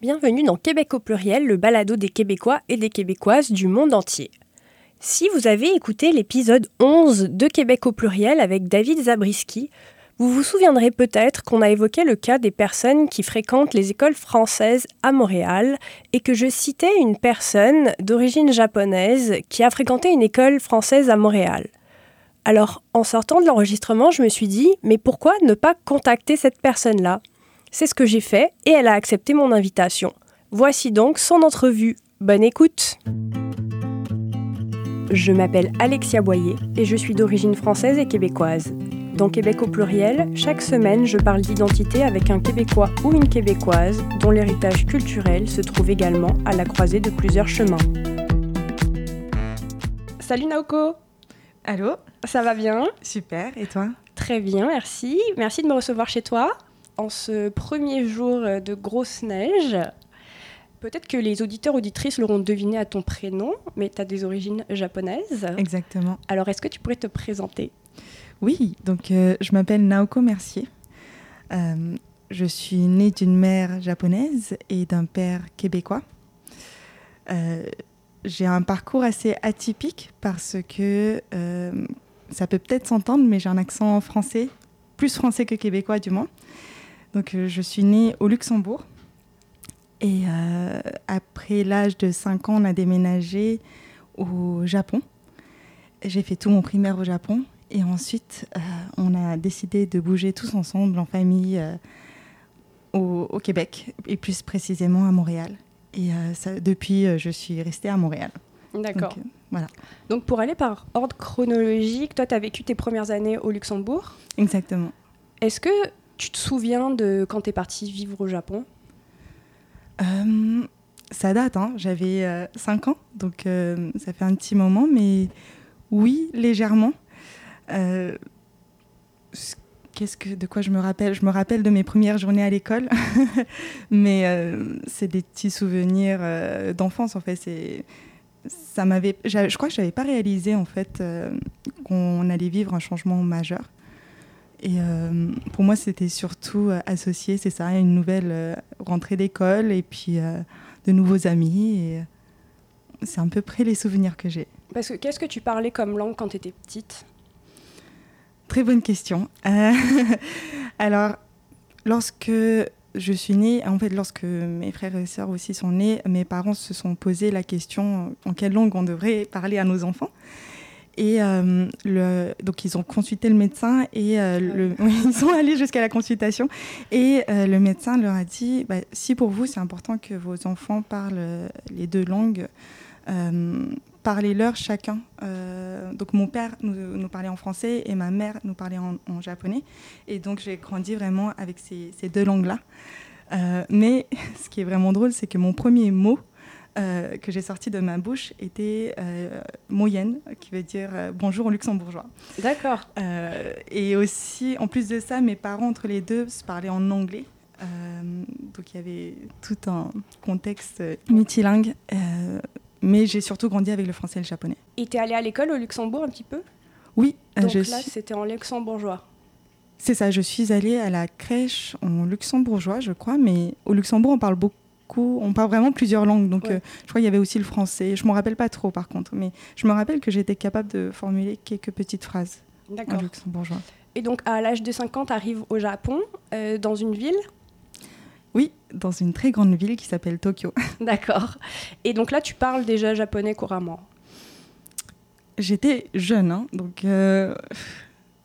Bienvenue dans Québec au pluriel, le balado des Québécois et des Québécoises du monde entier. Si vous avez écouté l'épisode 11 de Québec au pluriel avec David Zabriskie, vous vous souviendrez peut-être qu'on a évoqué le cas des personnes qui fréquentent les écoles françaises à Montréal et que je citais une personne d'origine japonaise qui a fréquenté une école française à Montréal. Alors, en sortant de l'enregistrement, je me suis dit, mais pourquoi ne pas contacter cette personne-là? C'est ce que j'ai fait et elle a accepté mon invitation. Voici donc son entrevue. Bonne écoute Je m'appelle Alexia Boyer et je suis d'origine française et québécoise. Dans Québec au pluriel, chaque semaine, je parle d'identité avec un Québécois ou une Québécoise dont l'héritage culturel se trouve également à la croisée de plusieurs chemins. Salut Naoko Allô? Ça va bien? Super, et toi? Très bien, merci. Merci de me recevoir chez toi en ce premier jour de grosse neige. Peut-être que les auditeurs auditrices l'auront deviné à ton prénom, mais tu as des origines japonaises. Exactement. Alors, est-ce que tu pourrais te présenter? Oui, donc euh, je m'appelle Naoko Mercier. Euh, je suis née d'une mère japonaise et d'un père québécois. Euh, j'ai un parcours assez atypique parce que ça peut peut-être s'entendre, mais j'ai un accent français, plus français que québécois du moins. Donc, euh, je suis née au Luxembourg. Et euh, après l'âge de 5 ans, on a déménagé au Japon. J'ai fait tout mon primaire au Japon. Et ensuite, euh, on a décidé de bouger tous ensemble, en famille, au, au, Québec, et plus précisément à Montréal. Et ça, depuis, je suis restée à Montréal. D'accord. Donc, voilà. Donc, pour aller par ordre chronologique, toi, tu as vécu tes premières années au Luxembourg? Exactement. Est-ce que tu te souviens de quand tu es partie vivre au Japon euh, Ça date, hein. j'avais 5 euh, ans, donc euh, ça fait un petit moment, mais oui, légèrement. Qu'est-ce que, de quoi je me rappelle? Je me rappelle de mes premières journées à l'école, mais c'est des petits souvenirs d'enfance en fait. Ça m'avait, je crois que je n'avais pas réalisé en fait qu'on allait vivre un changement majeur. Et euh, pour moi, c'était surtout euh, associé, c'est ça, à une nouvelle euh, rentrée d'école et puis de nouveaux amis. Et c'est à peu près les souvenirs que j'ai. Parce que qu'est-ce que tu parlais comme langue quand tu étais petite? Très bonne question. alors, lorsque je suis née, en fait, lorsque mes frères et sœurs aussi sont nés, mes parents se sont posé la question en quelle langue on devrait parler à nos enfants? Et euh, le, donc, ils ont consulté le médecin et euh, le, ils sont allés jusqu'à la consultation. Et euh, le médecin leur a dit bah, si pour vous, c'est important que vos enfants parlent les deux langues, parlez-leur chacun. donc, mon père nous, nous, parlait en français et ma mère nous parlait en, japonais. Et donc, j'ai grandi vraiment avec ces, ces deux langues-là. mais ce qui est vraiment drôle, c'est que mon premier mot, euh, que j'ai sorti de ma bouche était euh, moyenne, qui veut dire euh, bonjour en luxembourgeois. D'accord. et aussi, en plus de ça, mes parents, entre les deux, se parlaient en anglais. donc il y avait tout un contexte multilingue. mais j'ai surtout grandi avec le français et le japonais. Et tu es allé à l'école au Luxembourg un petit peu? Oui. Donc là, c'était en luxembourgeois. C'est ça, je suis allée à la crèche en luxembourgeois, je crois, mais au Luxembourg, on parle beaucoup on parle vraiment plusieurs langues. Donc, euh, je crois qu'il y avait aussi le français. Je ne me rappelle pas trop, par contre. Mais je me rappelle que j'étais capable de formuler quelques petites phrases en luxembourgeois. Et donc, à l'âge de 5 ans, tu arrives au Japon, euh, dans une ville? Oui, dans une très grande ville qui s'appelle Tokyo. D'accord. Et donc là, tu parles déjà japonais couramment J'étais jeune, hein, donc euh,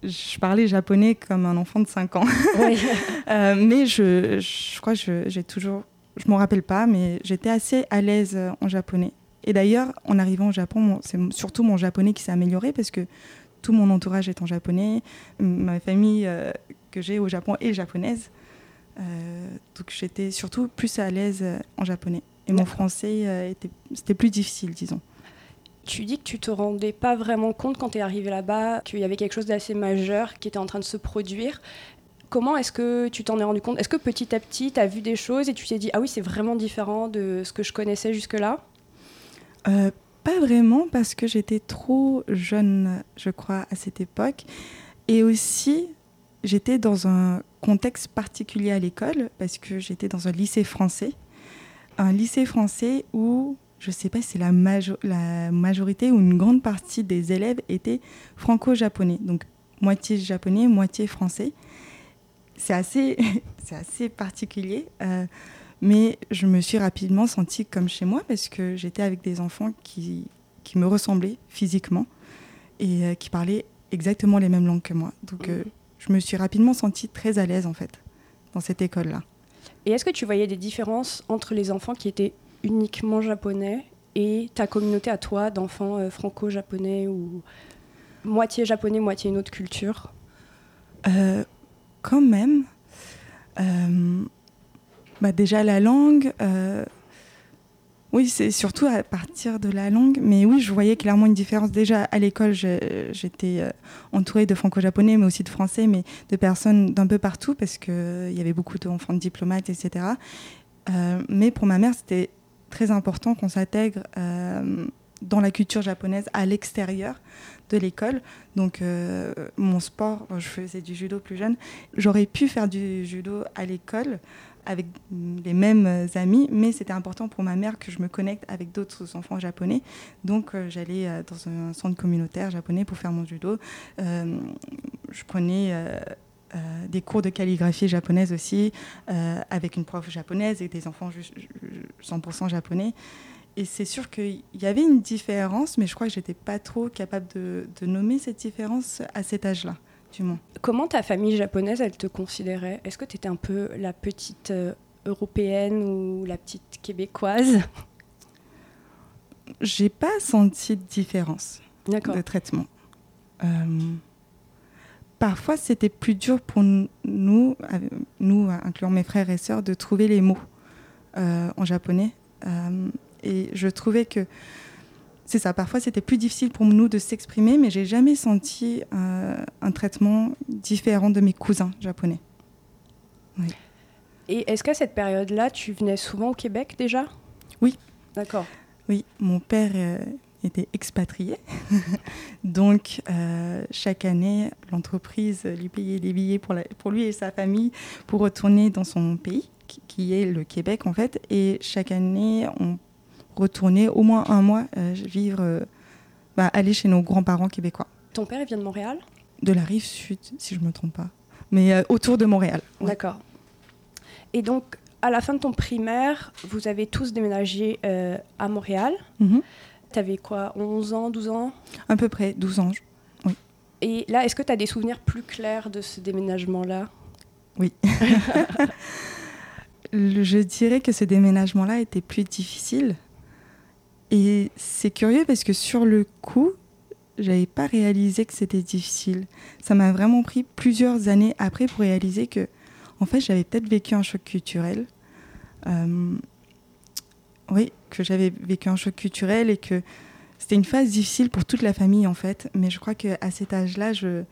je parlais japonais comme un enfant de 5 ans. Oui. mais je, je crois que j'ai toujours je m'en rappelle pas, mais j'étais assez à l'aise euh, en japonais. Et d'ailleurs, en arrivant au Japon, c'est surtout mon japonais qui s'est amélioré parce que tout mon entourage est en japonais. Ma famille euh, que j'ai au Japon est japonaise. Euh, donc j'étais surtout plus à l'aise en japonais. Et mon français, était, c'était plus difficile, disons. Tu dis que tu te rendais pas vraiment compte quand tu es arrivé là-bas qu'il y avait quelque chose d'assez majeur qui était en train de se produire. Comment est-ce que tu t'en es rendu compte? Est-ce que petit à petit, tu as vu des choses et tu t'es dit, ah oui, c'est vraiment différent de ce que je connaissais jusque-là? Euh, Pas vraiment, parce que j'étais trop jeune, je crois, à cette époque. Et aussi, j'étais dans un contexte particulier à l'école, parce que j'étais dans un lycée français. un lycée français où je ne sais pas si c'est la, la, majorité ou une grande partie des élèves étaient franco-japonais, donc moitié japonais, moitié français. C'est assez, assez particulier, euh, mais je me suis rapidement sentie comme chez moi parce que j'étais avec des enfants qui, qui me ressemblaient physiquement et euh, qui parlaient exactement les mêmes langues que moi. Donc euh, je me suis rapidement sentie très à l'aise en fait dans cette école-là. Et est-ce que tu voyais des différences entre les enfants qui étaient uniquement japonais et ta communauté à toi d'enfants euh, franco-japonais ou moitié japonais, moitié une autre culture? Euh, Quand même. Euh, bah déjà la langue, oui, c'est surtout à partir de la langue. Mais oui, je voyais clairement une différence. Déjà, à l'école, j'étais euh, entourée de franco-japonais, mais aussi de français, mais de personnes d'un peu partout, parce qu'il euh, y avait beaucoup d'enfants de diplomates, etc. Euh, mais pour ma mère, c'était très important qu'on s'intègre dans la culture japonaise à l'extérieur de l'école. Donc, mon sport, je faisais du judo plus jeune. J'aurais pu faire du judo à l'école avec les mêmes amis, mais c'était important pour ma mère que je me connecte avec d'autres enfants japonais. Donc euh, j'allais euh, dans un centre communautaire japonais pour faire mon judo. Euh, je prenais des cours de calligraphie japonaise aussi, avec une prof japonaise et des enfants 100% japonais. Et c'est sûr qu'il y avait une différence, mais je crois que j'étais pas trop capable de, de nommer cette différence à cet âge-là. Comment ta famille japonaise, elle te considérait? Est-ce que tu étais un peu la petite euh, européenne ou la petite québécoise? J'ai pas senti de différence de traitement. Euh, parfois, c'était plus dur pour nous, nous, incluant mes frères et sœurs, de trouver les mots euh, en japonais. Et je trouvais que c'est ça. Parfois, c'était plus difficile pour nous de s'exprimer, mais j'ai jamais senti euh, un traitement différent de mes cousins japonais. Et est-ce qu'à cette période-là, tu venais souvent au Québec déjà? Oui. D'accord. Oui, mon père euh, était expatrié. Donc, euh, chaque année, l'entreprise lui payait des billets pour, pour lui et sa famille pour retourner dans son pays, qui est le Québec en fait. Et chaque année, on retourner au moins un mois euh, vivre, euh, bah, aller chez nos grands-parents québécois. Ton père, il vient de Montréal? De la rive sud, si je ne me trompe pas. Mais euh, autour de Montréal. D'accord. Et donc, à la fin de ton primaire, vous avez tous déménagé à Montréal. Mhm. Tu avais quoi 11 ans, 12 ans? À peu près 12 ans, oui. Et là, est-ce que tu as des souvenirs plus clairs de ce déménagement-là? Oui. je dirais que ce déménagement-là était plus difficile et c'est curieux parce que sur le coup, j'avais pas réalisé que c'était difficile. Ça m'a vraiment pris plusieurs années après pour réaliser que, en fait, j'avais peut-être vécu un choc culturel. Euh, oui, que j'avais vécu un choc culturel et que c'était une phase difficile pour toute la famille, en fait. Mais je crois qu'à cet âge-là, je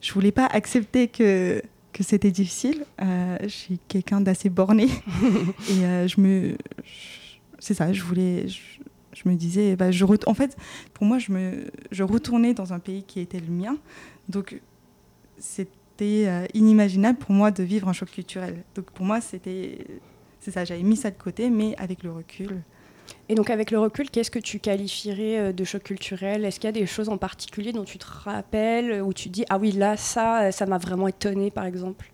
je voulais pas accepter que que c'était difficile. Euh, je suis quelqu'un d'assez borné et euh, je me c'est ça, je voulais je me disais, bah, je en fait, pour moi, je, me, je retournais dans un pays qui était le mien. Donc, c'était euh, inimaginable pour moi de vivre un choc culturel. Donc, pour moi, c'était. C'est ça, j'avais mis ça de côté, mais avec le recul. Et donc, avec le recul, qu'est-ce que tu qualifierais euh, de choc culturel? Est-ce qu'il y a des choses en particulier dont tu te rappelles, où tu dis, ah oui, là, ça, ça m'a vraiment étonné, par exemple?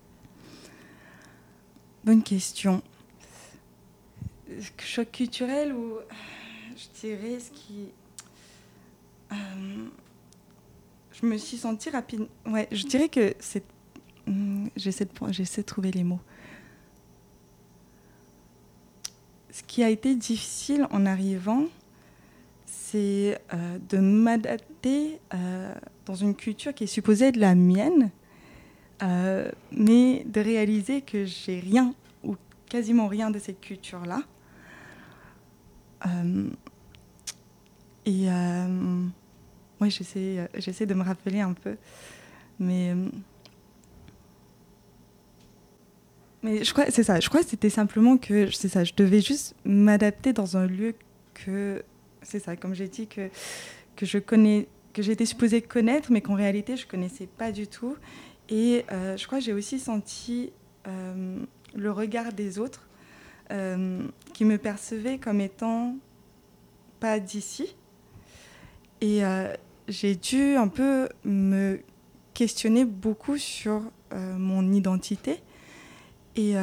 Bonne question. Choc culturel ou je dirais ce qui. Euh, je me suis sentie rapide. Ouais, je dirais que c'est. Hmm, j'essaie de, j'essaie de trouver les mots. Ce qui a été difficile en arrivant, c'est euh, de m'adapter euh, dans une culture qui est supposée être la mienne, mais de réaliser que j'ai rien ou quasiment rien de cette culture-là. Et euh, ouais, j'essaie, euh, j'essaie de me rappeler un peu. Mais, euh, mais je crois, c'est ça. Je crois que c'était simplement que, c'est ça, je devais juste m'adapter dans un lieu que, c'est ça, comme j'ai dit, que, que je connais, que j'étais supposée connaître, mais qu'en réalité, je connaissais pas du tout. Et je crois que j'ai aussi senti le regard des autres qui me percevaient comme étant pas d'ici. Et j'ai dû un peu me questionner beaucoup sur mon identité. Et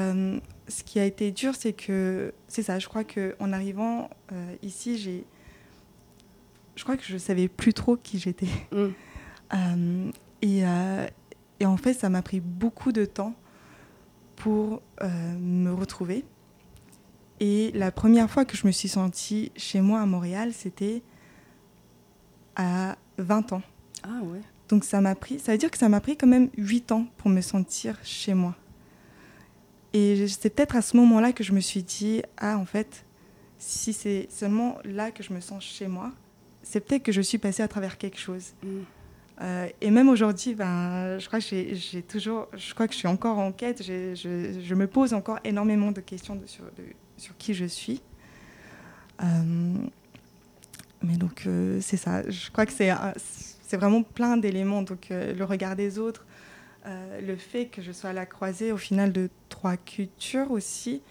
ce qui a été dur, c'est que, c'est ça, je crois qu'en arrivant ici, j'ai je crois que je savais plus trop qui j'étais. Mm. Euh, et, euh, et, en fait, ça m'a pris beaucoup de temps pour euh, me retrouver. Et la première fois que je me suis sentie chez moi à Montréal, c'était à 20 ans. Ah ouais. Donc ça m'a pris, ça veut dire que ça m'a pris quand même 8 ans pour me sentir chez moi. Et c'est peut-être à ce moment-là que je me suis dit, ah en fait, si c'est seulement là que je me sens chez moi, c'est peut-être que je suis passée à travers quelque chose. Mm. Euh, et même aujourd'hui, ben, je crois que j'ai toujours, je crois que je suis encore en quête. Je, je, me pose encore énormément de questions de, sur, sur, qui je suis. Euh, mais donc euh, c'est ça. Je crois que c'est c'est vraiment plein d'éléments. Donc le regard des autres, le fait que je sois à la croisée au final de trois cultures aussi,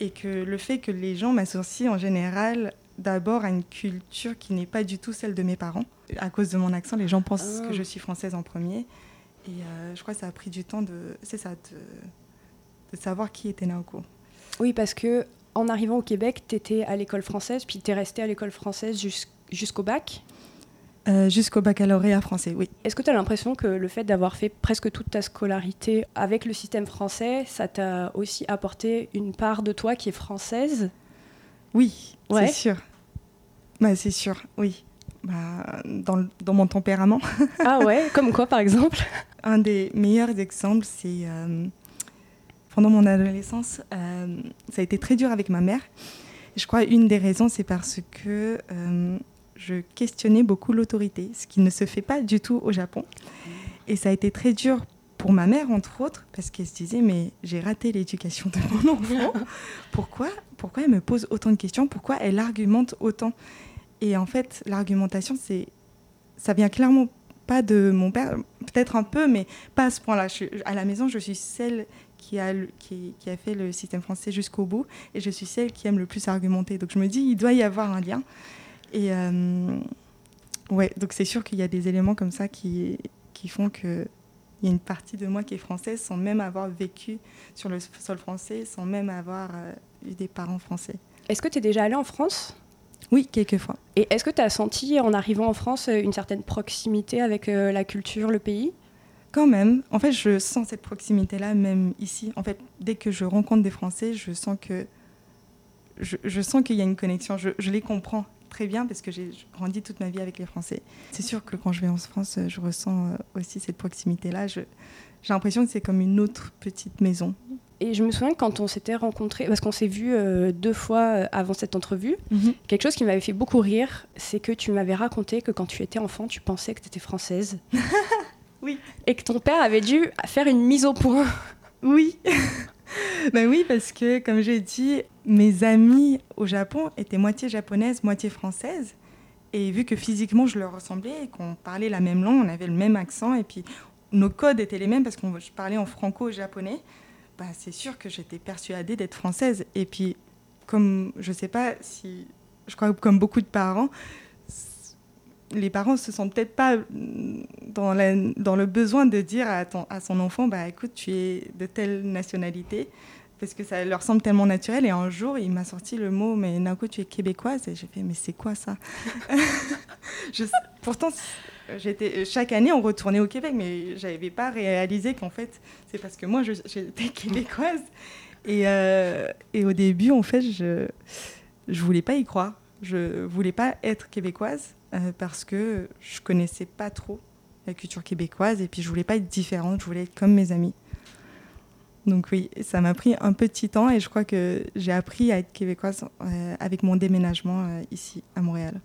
et que le fait que les gens m'associent en général d'abord à une culture qui n'est pas du tout celle de mes parents. À cause de mon accent, les gens pensent que ah. je suis française en premier. Et euh, je crois que ça a pris du temps de, c'est ça, de, savoir qui était Naoko. Oui, parce que en arrivant au Québec, tu étais à l'école française, puis tu es restée à l'école française jusqu'au bac? Euh, Jusqu'au baccalauréat français, oui. Est-ce que tu as l'impression que le fait d'avoir fait presque toute ta scolarité avec le système français, ça t'a aussi apporté une part de toi qui est française? Oui, c'est sûr. Bah, c'est sûr, oui. Bah, dans, dans, mon tempérament. ah ouais, comme quoi par exemple? Un des meilleurs exemples, c'est euh, pendant mon adolescence, euh, ça a été très dur avec ma mère. je crois une des raisons, c'est parce que euh, je questionnais beaucoup l'autorité, ce qui ne se fait pas du tout au Japon. Et ça a été très dur pour ma mère, entre autres, parce qu'elle se disait, mais j'ai raté l'éducation de mon enfant. pourquoi, pourquoi elle me pose autant de questions? Pourquoi elle argumente autant? Et en fait, l'argumentation, c'est, ça vient clairement pas de mon père, peut-être un peu, mais pas à ce point-là. À la maison, je suis celle qui a, qui, qui, a fait le système français jusqu'au bout, et je suis celle qui aime le plus argumenter. Donc je me dis, il doit y avoir un lien. Et euh, ouais, donc c'est sûr qu'il y a des éléments comme ça qui, qui font que il y a une partie de moi qui est française sans même avoir vécu sur le sol français, sans même avoir euh, eu des parents français. Est-ce que tu es déjà allé en France? Oui, quelques fois. Et est-ce que tu as senti en arrivant en France une certaine proximité avec euh, la culture, le pays? Quand même. En fait, je sens cette proximité-là même ici. En fait, dès que je rencontre des Français, je sens que je, sens qu'il y a une connexion. Je, je les comprends très bien parce que j'ai grandi toute ma vie avec les Français. C'est sûr que quand je vais en France, je ressens euh, aussi cette proximité-là. J'ai l'impression que c'est comme une autre petite maison. Et je me souviens quand on s'était rencontrés, parce qu'on s'est vu euh, deux fois euh, avant cette entrevue, mhm. quelque chose qui m'avait fait beaucoup rire, c'est que tu m'avais raconté que quand tu étais enfant, tu pensais que tu étais française. oui. Et que ton père avait dû faire une mise au point. Oui. ben oui, parce que comme j'ai dit, mes amis au Japon étaient moitié japonaises, moitié françaises. Et vu que physiquement je leur ressemblais et qu'on parlait la même langue, on avait le même accent et puis nos codes étaient les mêmes parce qu'on parlait en franco-japonais, bah, c'est sûr que j'étais persuadée d'être française. Et puis, comme je sais pas si, je crois comme beaucoup de parents, les parents se sentent peut-être pas dans, dans, le besoin de dire à, à son enfant, bah écoute, tu es de telle nationalité, parce que ça leur semble tellement naturel. Et un jour, il m'a sorti le mot, mais Naoko, tu es québécoise. Et j'ai fait, mais c'est quoi ça je, Pourtant, j'étais chaque année, on retournait au Québec, mais j'avais pas réalisé qu'en fait, c'est parce que moi, j'étais québécoise. Et, euh, et, au début, en fait, je je voulais pas y croire. Je voulais pas être québécoise euh, parce que je connaissais pas trop la culture québécoise et puis je voulais pas être différente. Je voulais être comme mes amis. Donc oui, ça m'a pris un petit temps et je crois que j'ai appris à être québécoise euh, avec mon déménagement euh, ici à Montréal.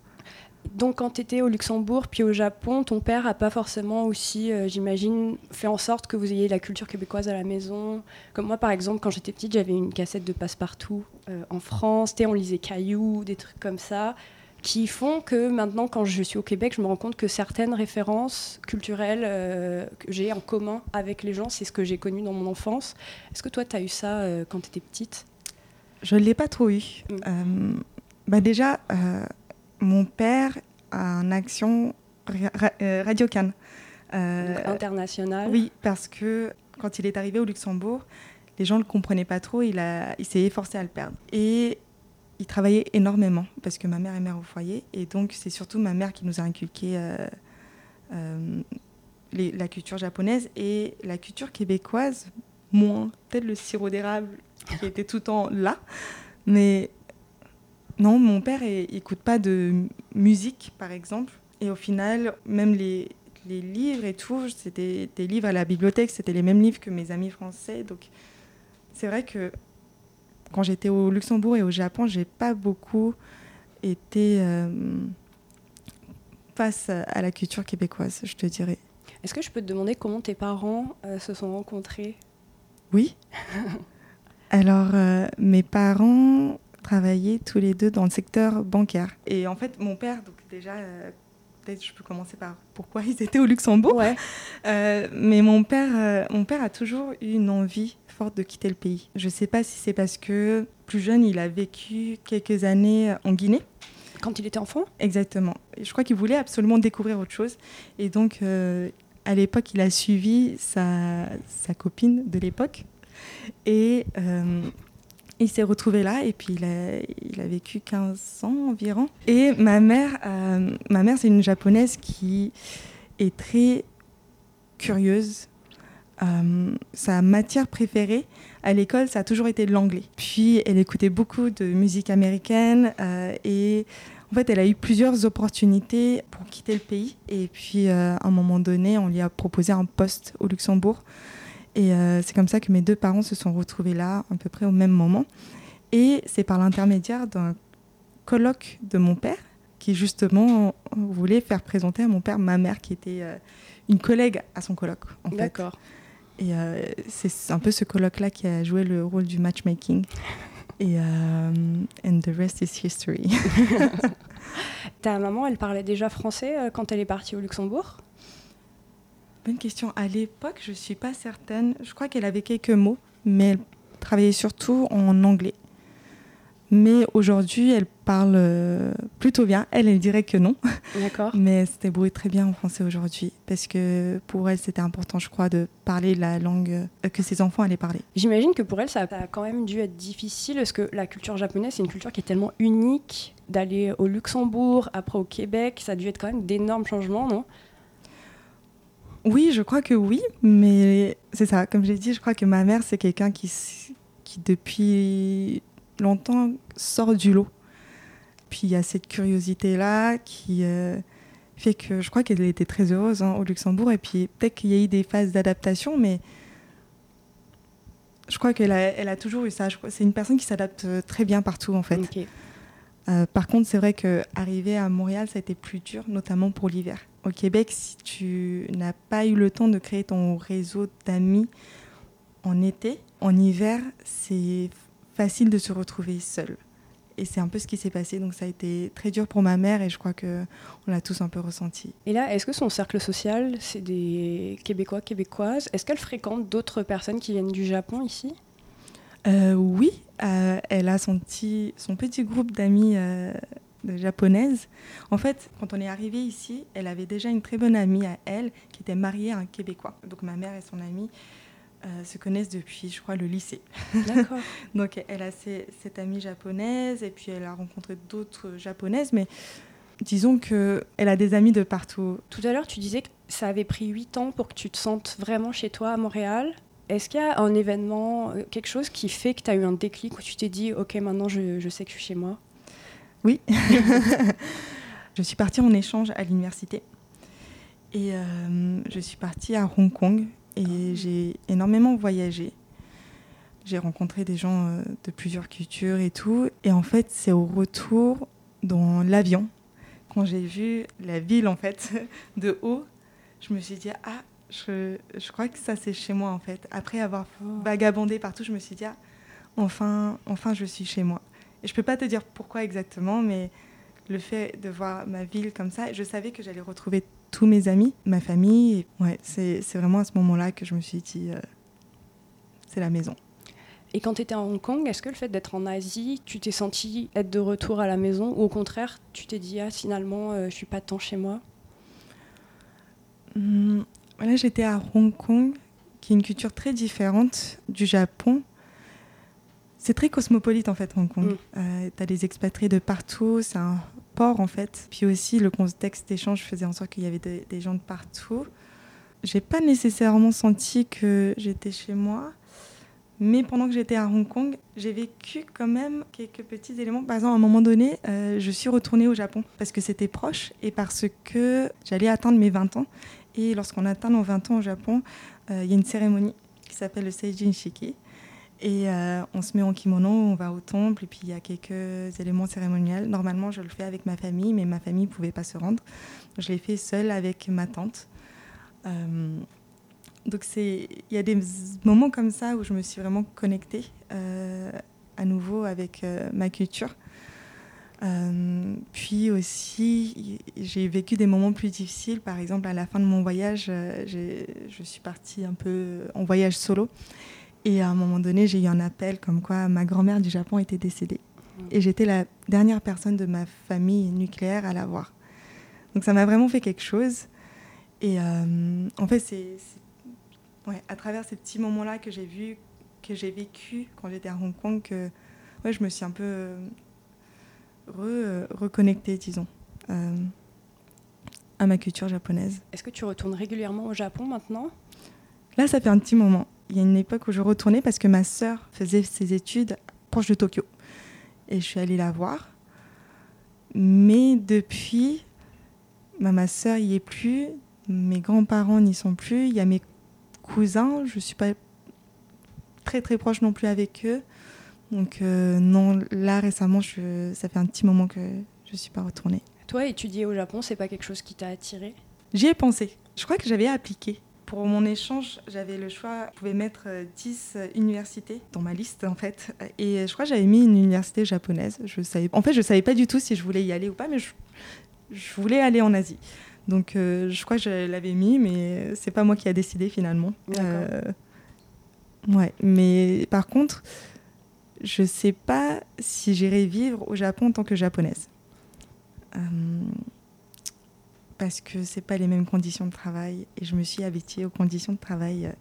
Donc quand tu étais au Luxembourg puis au Japon, ton père n'a pas forcément aussi, j'imagine, fait en sorte que vous ayez la culture québécoise à la maison? Comme moi par exemple, quand j'étais petite, j'avais une cassette de Passepartout en France, on lisait Caillou, des trucs comme ça qui font que maintenant, quand je suis au Québec, je me rends compte que certaines références culturelles euh, que j'ai en commun avec les gens, c'est ce que j'ai connu dans mon enfance. Est-ce que toi, tu as eu ça euh, quand tu étais petite? Je ne l'ai pas trop eu. Mm. Euh, bah déjà, mon père a un action ra- ra- Radio Cannes. International. oui, parce que quand il est arrivé au Luxembourg, les gens ne le comprenaient pas trop. Il, a- il s'est efforcé à le perdre. Et il travaillait énormément parce que ma mère est mère au foyer. Et donc, c'est surtout ma mère qui nous a inculqué euh, euh, la culture japonaise et la culture québécoise, moins. Peut-être le sirop d'érable qui était tout le temps là. Mais non, mon père n'écoute pas de musique, par exemple. Et au final, même les, les livres et tout, c'était des livres à la bibliothèque, c'était les mêmes livres que mes amis français. Donc, c'est vrai que quand j'étais au Luxembourg et au Japon, j'ai pas beaucoup été euh, face à la culture québécoise, je te dirais. Est-ce que je peux te demander comment tes parents euh, se sont rencontrés? Oui. Alors, euh, mes parents travaillaient tous les deux dans le secteur bancaire. Et en fait, mon père, donc déjà, euh, peut-être je peux commencer par pourquoi ils étaient au Luxembourg. Ouais. Euh, mais mon père, euh, mon père a toujours eu une envie forte de quitter le pays. Je ne sais pas si c'est parce que plus jeune, il a vécu quelques années en Guinée. Quand il était enfant? Exactement. Je crois qu'il voulait absolument découvrir autre chose. Et donc, euh, à l'époque, il a suivi sa, sa copine de l'époque. Et euh, il s'est retrouvé là. Et puis, il a, il a vécu 15 ans environ. Et ma mère, euh, ma mère c'est une japonaise qui est très curieuse. Euh, sa matière préférée à l'école, ça a toujours été l'anglais. Puis elle écoutait beaucoup de musique américaine euh, et en fait, elle a eu plusieurs opportunités pour quitter le pays. Et puis, euh, à un moment donné, on lui a proposé un poste au Luxembourg. Et c'est comme ça que mes deux parents se sont retrouvés là, à peu près au même moment. Et c'est par l'intermédiaire d'un colloque de mon père qui, justement, voulait faire présenter à mon père ma mère, qui était une collègue à son colloque. D'accord. Et euh, c'est un peu ce colloque-là qui a joué le rôle du matchmaking. Et euh, and the rest is history. Ta maman, elle parlait déjà français euh, quand elle est partie au Luxembourg? Bonne question. À l'époque, je suis pas certaine. Je crois qu'elle avait quelques mots, mais elle travaillait surtout en anglais. Mais aujourd'hui, elle parle euh, plutôt bien. Elle, elle dirait que non, D'accord. mais elle se débrouille très bien en français aujourd'hui. Parce que pour elle, c'était important, je crois, de parler la langue euh, que ses enfants allaient parler. J'imagine que pour elle, ça a quand même dû être difficile parce que la culture japonaise, c'est une culture qui est tellement unique. D'aller au Luxembourg, après au Québec, ça a dû être quand même d'énormes changements, non? Oui, je crois que oui, mais c'est ça. Comme j'ai dit, je crois que ma mère, c'est quelqu'un qui, qui, depuis longtemps, sort du lot. Puis il y a cette curiosité-là qui euh, fait que je crois qu'elle était très heureuse hein, au Luxembourg. Et puis peut-être qu'il y a eu des phases d'adaptation, mais je crois qu'elle a, elle a toujours eu ça. C'est une personne qui s'adapte euh, très bien partout, en fait. Euh, par contre, c'est vrai qu'arriver à Montréal, ça a été plus dur, notamment pour l'hiver. Au Québec, si tu n'as pas eu le temps de créer ton réseau d'amis en été, en hiver, c'est facile de se retrouver seul. Et c'est un peu ce qui s'est passé. Donc ça a été très dur pour ma mère et je crois que on l'a tous un peu ressenti. Et là, est-ce que son cercle social, c'est des Québécois, Québécoises Est-ce qu'elle fréquente d'autres personnes qui viennent du Japon ici? Euh, oui, euh, elle a son petit, son petit groupe d'amis euh, japonaises. En fait, quand on est arrivé ici, elle avait déjà une très bonne amie à elle qui était mariée à un Québécois. Donc ma mère et son amie euh, se connaissent depuis, je crois, le lycée. D'accord. Donc elle a ses- cette amie japonaise et puis elle a rencontré d'autres japonaises, mais disons que elle a des amis de partout. Tout à l'heure, tu disais que ça avait pris 8 ans pour que tu te sentes vraiment chez toi à Montréal. Est-ce qu'il y a un événement, euh, quelque chose qui fait que tu as eu un déclic où tu t'es dit, ok, maintenant je, je sais que je suis chez moi? Oui. je suis partie en échange à l'université. Et euh, je suis partie à Hong Kong et j'ai énormément voyagé. J'ai rencontré des gens euh, de plusieurs cultures et tout. Et en fait, c'est au retour dans l'avion, quand j'ai vu la ville en fait de haut, je me suis dit ah, je, je crois que ça c'est chez moi en fait. Après avoir vagabondé partout, je me suis dit ah, enfin, enfin je suis chez moi. Et je peux pas te dire pourquoi exactement, mais le fait de voir ma ville comme ça, je savais que j'allais retrouver tous mes amis, ma famille. Ouais, c'est vraiment à ce moment-là que je me suis dit, euh, c'est la maison. Et quand tu étais à Hong Kong, est-ce que le fait d'être en Asie, tu t'es senti être de retour à la maison ou au contraire, tu t'es dit ah finalement euh, je suis pas tant chez moi? Hum, Là, j'étais à Hong Kong, qui est une culture très différente du Japon. C'est très cosmopolite en fait, Hong Kong. Mm. Euh, tu as des expatriés de partout, c'est un en fait. Puis aussi, le contexte d'échange faisait en sorte qu'il y avait des gens de partout. J'ai pas nécessairement senti que j'étais chez moi. Mais pendant que j'étais à Hong Kong, j'ai vécu quand même quelques petits éléments. Par exemple, à un moment donné, euh, je suis retournée au Japon parce que c'était proche et parce que j'allais atteindre mes 20 ans. Et lorsqu'on atteint nos 20 ans au Japon, euh, il y a une cérémonie qui s'appelle le Seijin Shiki. Et euh, on se met en kimono, on va au temple, et puis il y a quelques éléments cérémoniels. Normalement, je le fais avec ma famille, mais ma famille ne pouvait pas se rendre. Je l'ai fait seule avec ma tante. Donc il y a des moments comme ça où je me suis vraiment connectée euh, à nouveau avec euh, ma culture. Euh, puis aussi, j'ai vécu des moments plus difficiles. Par exemple, à la fin de mon voyage, je suis partie un peu en voyage solo. Et à un moment donné, j'ai eu un appel comme quoi ma grand-mère du Japon était décédée. Mmh. Et j'étais la dernière personne de ma famille nucléaire à la voir. Donc ça m'a vraiment fait quelque chose. Et en fait, c'est ouais, à travers ces petits moments-là que j'ai vu, que j'ai vécu quand j'étais à Hong Kong, que ouais, je me suis un peu euh, re, reconnectée, disons, euh, à ma culture japonaise. Est-ce que tu retournes régulièrement au Japon maintenant? Là, ça fait un petit moment. Il y a une époque où je retournais parce que ma sœur faisait ses études proche de Tokyo. Et je suis allée la voir. Mais depuis, bah, ma sœur y est plus, mes grands-parents n'y sont plus, il y a mes cousins, je suis pas très très proche non plus avec eux. Donc euh, non, là récemment, je, ça fait un petit moment que je suis pas retournée. Toi, étudier au Japon, c'est pas quelque chose qui t'a attiré J'y ai pensé. Je crois que j'avais appliqué. Pour mon échange, j'avais le choix, je pouvais mettre 10 euh, universités dans ma liste en fait. Et je crois que j'avais mis une université japonaise. Je savais, en fait, je savais pas du tout si je voulais y aller ou pas, mais je, je voulais aller en Asie. Donc euh, je crois que je l'avais mis, mais c'est pas moi qui a décidé finalement. Euh, ouais, mais par contre, je sais pas si j'irai vivre au Japon en tant que japonaise. Euh, parce que c'est pas les mêmes conditions de travail et je me suis habituée aux conditions de travail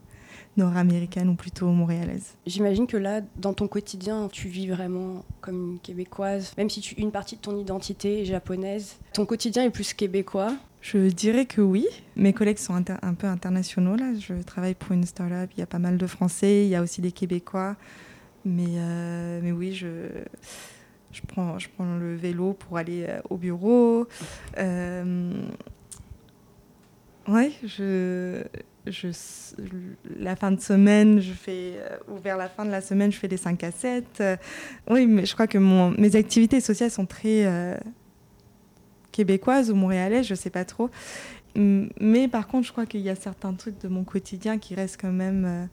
nord-américaine ou plutôt montréalaise. J'imagine que là, dans ton quotidien, tu vis vraiment comme une québécoise, même si tu, une partie de ton identité est japonaise. Ton quotidien est plus québécois. Je dirais que oui. Mes collègues sont un peu internationaux. Là. Je travaille pour une start-up. Il y a pas mal de Français, il y a aussi des Québécois. Mais, euh, mais oui, je, je, prends, je prends le vélo pour aller euh, au bureau. Euh, oui, je, je, la fin de semaine, je fais, euh, ou vers la fin de la semaine, je fais des 5 à 7. Euh, oui, mais je crois que mon, mes activités sociales sont très québécoises ou montréalaises, je ne sais pas trop. Mais par contre, je crois qu'il y a certains trucs de mon quotidien qui restent quand même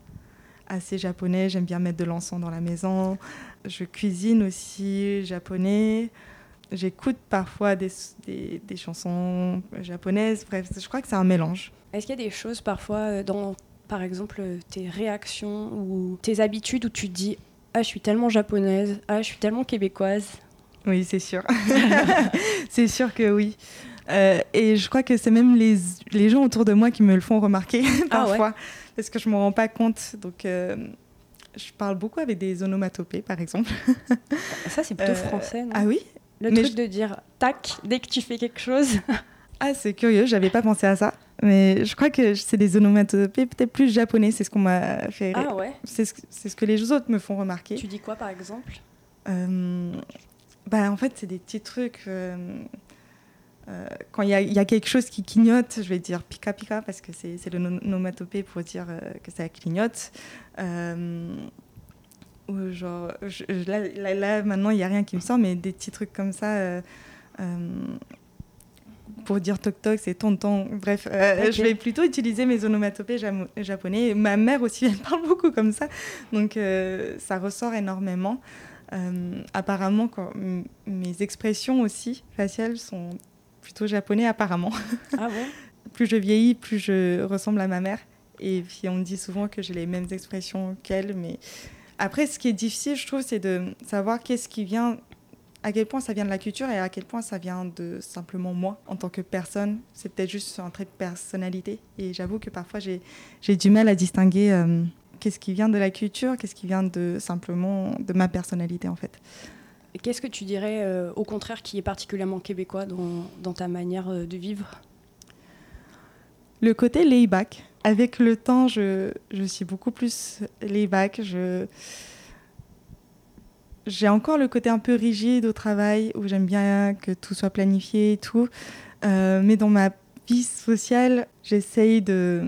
assez japonais. J'aime bien mettre de l'encens dans la maison. Je cuisine aussi japonais. J'écoute parfois des, des, des, chansons japonaises. Bref, je crois que c'est un mélange. Est-ce qu'il y a des choses parfois euh, dans, par exemple, euh, tes réactions ou tes habitudes où tu te dis Ah, je suis tellement japonaise, ah, je suis tellement québécoise Oui, c'est sûr. c'est sûr que oui. Euh, et je crois que c'est même les, les, gens autour de moi qui me le font remarquer ah parfois, parce que je ne me rends pas compte. Donc, je parle beaucoup avec des onomatopées, par exemple. Ça, c'est plutôt français. Non? ah oui? Le truc de dire tac dès que tu fais quelque chose. ah, c'est curieux, j'avais pas pensé à ça. Mais je crois que c'est des onomatopées peut-être plus japonais, c'est ce qu'on m'a fait. Ah ouais C'est ce, ce, que les autres me font remarquer. Tu dis quoi par exemple? Euh, bah, En fait, c'est des petits trucs. Euh, euh, quand il y, y, a quelque chose qui clignote, je vais dire pika pika parce que c'est le onomatopée pour dire que ça clignote. Ou genre, là, là, maintenant, il n'y a rien qui me sort, mais des petits trucs comme ça. Euh, euh, pour dire toc toc, c'est tonton. Bref, euh, je vais plutôt utiliser mes onomatopées japonais. Ma mère aussi, elle parle beaucoup comme ça. Donc, ça ressort énormément. apparemment, quand, mes expressions aussi faciales sont plutôt japonais, apparemment. Ah bon Plus je vieillis, plus je ressemble à ma mère. Et puis, on me dit souvent que j'ai les mêmes expressions qu'elle, mais Après, ce qui est difficile, je trouve, c'est de savoir qu'est-ce qui vient, à quel point ça vient de la culture et à quel point ça vient de simplement moi en tant que personne. C'est peut-être juste un trait de personnalité. Et j'avoue que parfois, j'ai du mal à distinguer euh, qu'est-ce qui vient de la culture, qu'est-ce qui vient de simplement de ma personnalité, en fait. Qu'est-ce que tu dirais, euh, au contraire, qui est particulièrement québécois dans, ta manière euh, de vivre? Le côté layback avec le temps, je, suis beaucoup plus layback. J'ai encore le côté un peu rigide au travail où j'aime bien que tout soit planifié et tout. Euh, mais dans ma vie sociale, j'essaye de,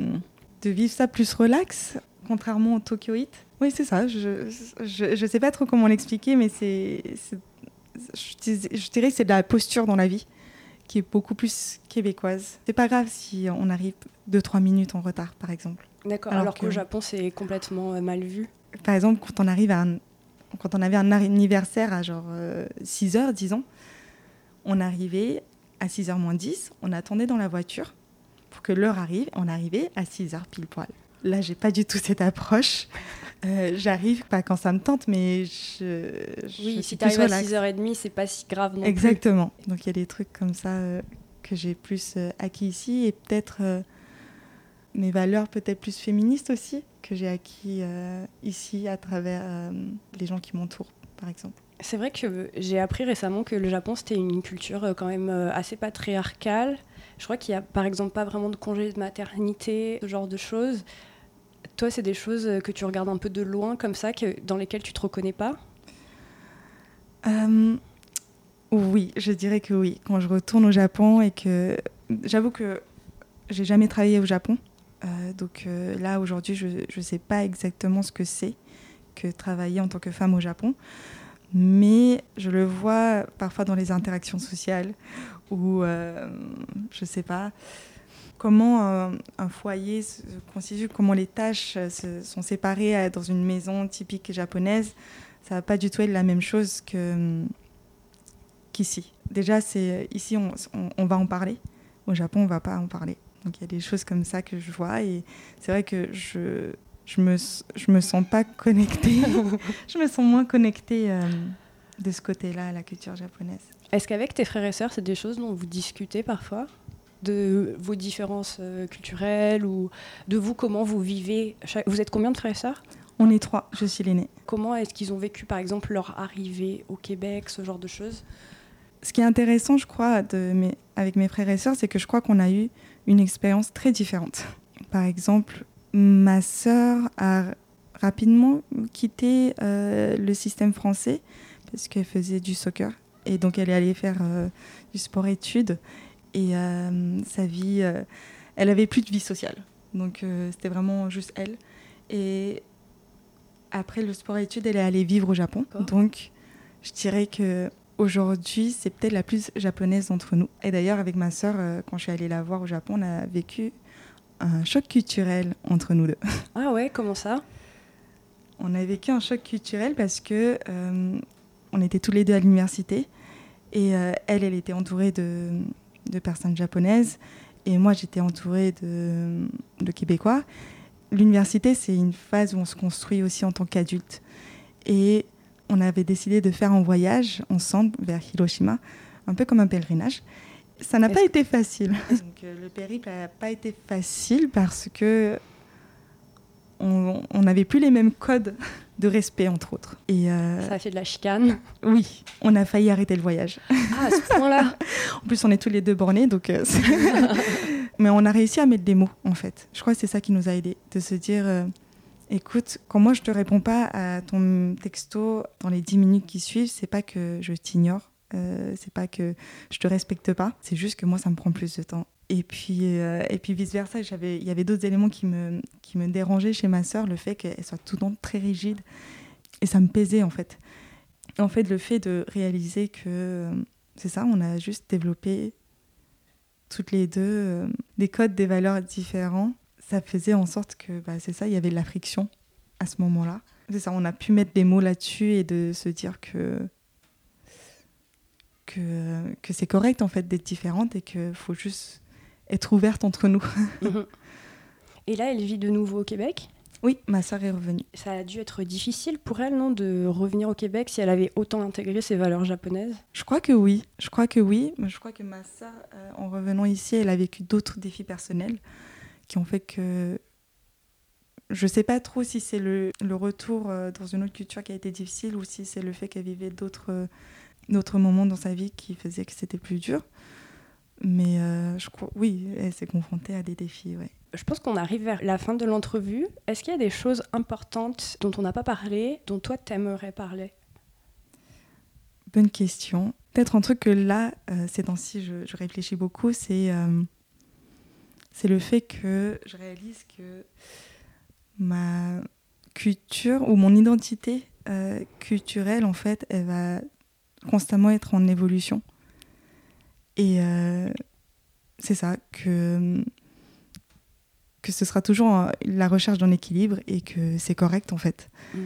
de, vivre ça plus relax, contrairement au Tokyo Heat. Oui, c'est ça. Je ne sais pas trop comment l'expliquer, mais c'est, je, dirais que c'est de la posture dans la vie qui est beaucoup plus québécoise. C'est pas grave si on arrive 2-3 minutes en retard, par exemple. D'accord, alors, qu'au Japon, c'est complètement euh, mal vu. Par exemple, quand on, arrive à quand on avait un anniversaire à genre 6 euh, heures, disons, on arrivait à 6h moins 10, on attendait dans la voiture pour que l'heure arrive, on arrivait à 6h pile poil. Là, j'ai pas du tout cette approche. Euh, j'arrive pas quand ça me tente, mais je. oui, si tu arrives à 6h30, c'est pas si grave non Exactement. Donc il y a des trucs comme ça euh, que j'ai plus euh, acquis ici et peut-être mes valeurs peut-être plus féministes aussi que j'ai acquis ici à travers les gens qui m'entourent, par exemple. C'est vrai que j'ai appris récemment que le Japon c'était une culture quand même assez patriarcale. Je crois qu'il y a par exemple pas vraiment de congé de maternité, ce genre de choses. Toi, c'est des choses que tu regardes un peu de loin comme ça, dans lesquelles tu te reconnais pas? Euh, Oui, je dirais que oui. Quand je retourne au Japon et que j'avoue que j'ai jamais travaillé au Japon, euh, donc euh, là aujourd'hui, je ne sais pas exactement ce que c'est que travailler en tant que femme au Japon, mais je le vois parfois dans les interactions sociales ou je sais pas comment euh, un foyer se constitue, comment les tâches euh, se, sont séparées euh, dans une maison typique japonaise, ça va pas du tout être la même chose que qu'ici. Déjà, c'est ici on, on, va en parler. Au Japon, on va pas en parler. Donc il y a des choses comme ça que je vois et c'est vrai que je je me je me sens pas connectée. je me sens moins connectée de ce côté-là à la culture japonaise. Est-ce qu'avec tes frères et sœurs, c'est des choses dont vous discutez parfois? De vos différences euh, culturelles ou de vous, comment vous vivez Vous êtes combien de frères et sœurs? On est trois, je suis l'aînée. Comment est-ce qu'ils ont vécu, par exemple, leur arrivée au Québec, ce genre de choses? Ce qui est intéressant, je crois, de mes, avec mes frères et sœurs, c'est que je crois qu'on a eu une expérience très différente. Par exemple, ma sœur a rapidement quitté euh, le système français parce qu'elle faisait du soccer et donc elle est allée faire euh, du sport-études et euh, sa vie, euh, elle avait plus de vie sociale. Donc euh, c'était vraiment juste elle. Et après le sport-études, elle est allée vivre au Japon. Donc je dirais que aujourd'hui, c'est peut-être la plus japonaise d'entre nous. Et d'ailleurs, avec ma sœur, quand je suis allée la voir au Japon, on a vécu un choc culturel entre nous deux. Ah ouais, comment ça? On a vécu un choc culturel parce que on était tous les deux à l'université et elle, elle était entourée de, de personnes japonaises et moi j'étais entourée de, de Québécois. L'université, c'est une phase où on se construit aussi en tant qu'adulte. Et on avait décidé de faire un voyage ensemble vers Hiroshima, un peu comme un pèlerinage. Ça n'a pas été facile. Donc, euh, le périple n'a pas été facile parce que on n'avait plus les mêmes codes de respect, entre autres. Et euh, Ça a fait de la chicane Oui, on a failli arrêter le voyage. Ah, à ce point-là En plus, on est tous les deux bornés, donc... Euh, Mais on a réussi à mettre des mots, en fait. Je crois que c'est ça qui nous a aidés, de se dire... Euh, écoute, quand moi je te réponds pas à ton texto dans les 10 minutes qui suivent, c'est pas que je t'ignore, c'est pas que je te respecte pas, c'est juste que moi ça me prend plus de temps. Et puis, euh, et puis vice-versa, il y avait d'autres éléments qui me, qui me dérangeaient chez ma sœur, le fait qu'elle soit tout le temps très rigide. Et ça me pesait, en fait. En fait, le fait de réaliser que, euh, c'est ça, on a juste développé toutes les deux euh, des codes, des valeurs différents, ça faisait en sorte que, bah, c'est ça, il y avait de la friction à ce moment-là. C'est ça, on a pu mettre des mots là-dessus et de se dire que que, que c'est correct en fait d'être différente et qu'il faut juste être ouverte entre nous. Et là, elle vit de nouveau au Québec? Oui, ma sœur est revenue. Ça a dû être difficile pour elle, non, de revenir au Québec si elle avait autant intégré ses valeurs japonaises? Je crois que oui. Je crois que oui. Mais je crois que ma sœur, euh, en revenant ici, elle a vécu d'autres défis personnels qui ont fait que je ne sais pas trop si c'est le, le, retour euh, dans une autre culture qui a été difficile ou si c'est le fait qu'elle vivait d'autres d'autres moments dans sa vie qui faisaient que c'était plus dur. Mais euh, je crois, oui, elle s'est confrontée à des défis. Ouais. Je pense qu'on arrive vers la fin de l'entrevue. Est-ce qu'il y a des choses importantes dont on n'a pas parlé, dont toi t'aimerais parler? Bonne question. Peut-être un truc que là, euh, ces temps-ci, je, je, réfléchis beaucoup, c'est euh, c'est le fait que je réalise que ma culture ou mon identité euh, culturelle, en fait, elle va constamment être en évolution. Et euh, c'est ça, que, que ce sera toujours la recherche d'un équilibre et que c'est correct en fait. Mm.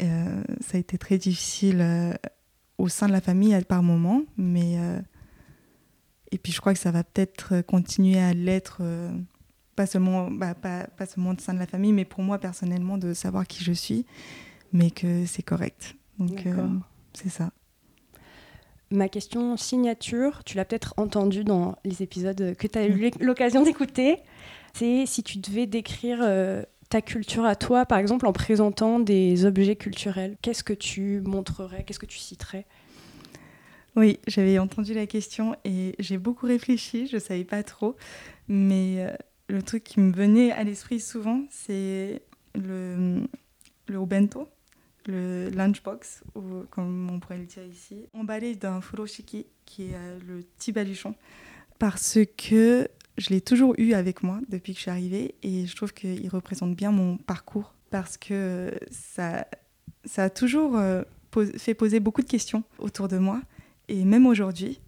Euh, ça a été très difficile euh, au sein de la famille par moment, mais. Et puis je crois que ça va peut-être continuer à l'être, pas, seulement, bah, pas, pas seulement au sein de la famille, mais pour moi personnellement, de savoir qui je suis, mais que c'est correct. Donc c'est ça. Ma question signature, tu l'as peut-être entendu dans les épisodes que tu as eu l'occasion d'écouter, c'est si tu devais décrire euh, ta culture à toi, par exemple en présentant des objets culturels, qu'est-ce que tu montrerais, qu'est-ce que tu citerais? Oui, j'avais entendu la question et j'ai beaucoup réfléchi, je ne savais pas trop, mais euh, le truc qui me venait à l'esprit souvent, c'est le, le obento le lunchbox, ou comme on pourrait le dire ici, emballé d'un furoshiki, qui est euh, le petit baluchon, parce que je l'ai toujours eu avec moi depuis que je suis arrivée et je trouve qu'il représente bien mon parcours parce que ça, ça a toujours euh, fait poser beaucoup de questions autour de moi et même aujourd'hui.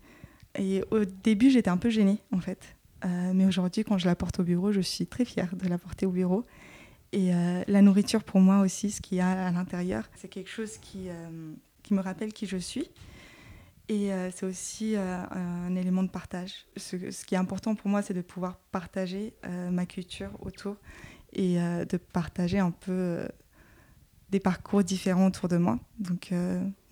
Et au début, j'étais un peu gênée en fait. Euh, mais aujourd'hui, quand je la porte au bureau, je suis très fière de la porter au bureau. Et euh, la nourriture, pour moi aussi, ce qu'il y a à l'intérieur, c'est quelque chose qui, euh, me rappelle qui je suis. Et euh, c'est aussi un élément de partage. Ce, qui est important pour moi, c'est de pouvoir partager ma culture autour et de partager un peu des parcours différents autour de moi. Donc,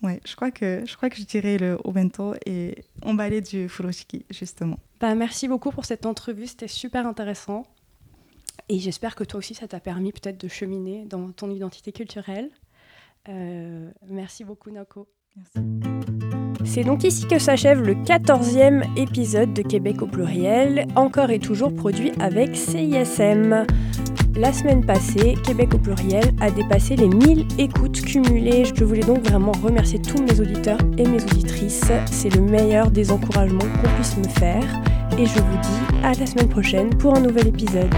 ouais, je crois, que, je crois que je dirais le obento et emballé du furoshiki, justement. Bah, merci beaucoup pour cette entrevue, c'était super intéressant. Et j'espère que toi aussi, ça t'a permis peut-être de cheminer dans ton identité culturelle. Euh, merci beaucoup, Nako. Merci. C'est donc ici que s'achève le 14e épisode de Québec au pluriel, encore et toujours produit avec CISM. La semaine passée, Québec au pluriel a dépassé les 1000 écoutes cumulées. Je voulais donc vraiment remercier tous mes auditeurs et mes auditrices. C'est le meilleur des encouragements qu'on puisse me faire. Et je vous dis à la semaine prochaine pour un nouvel épisode.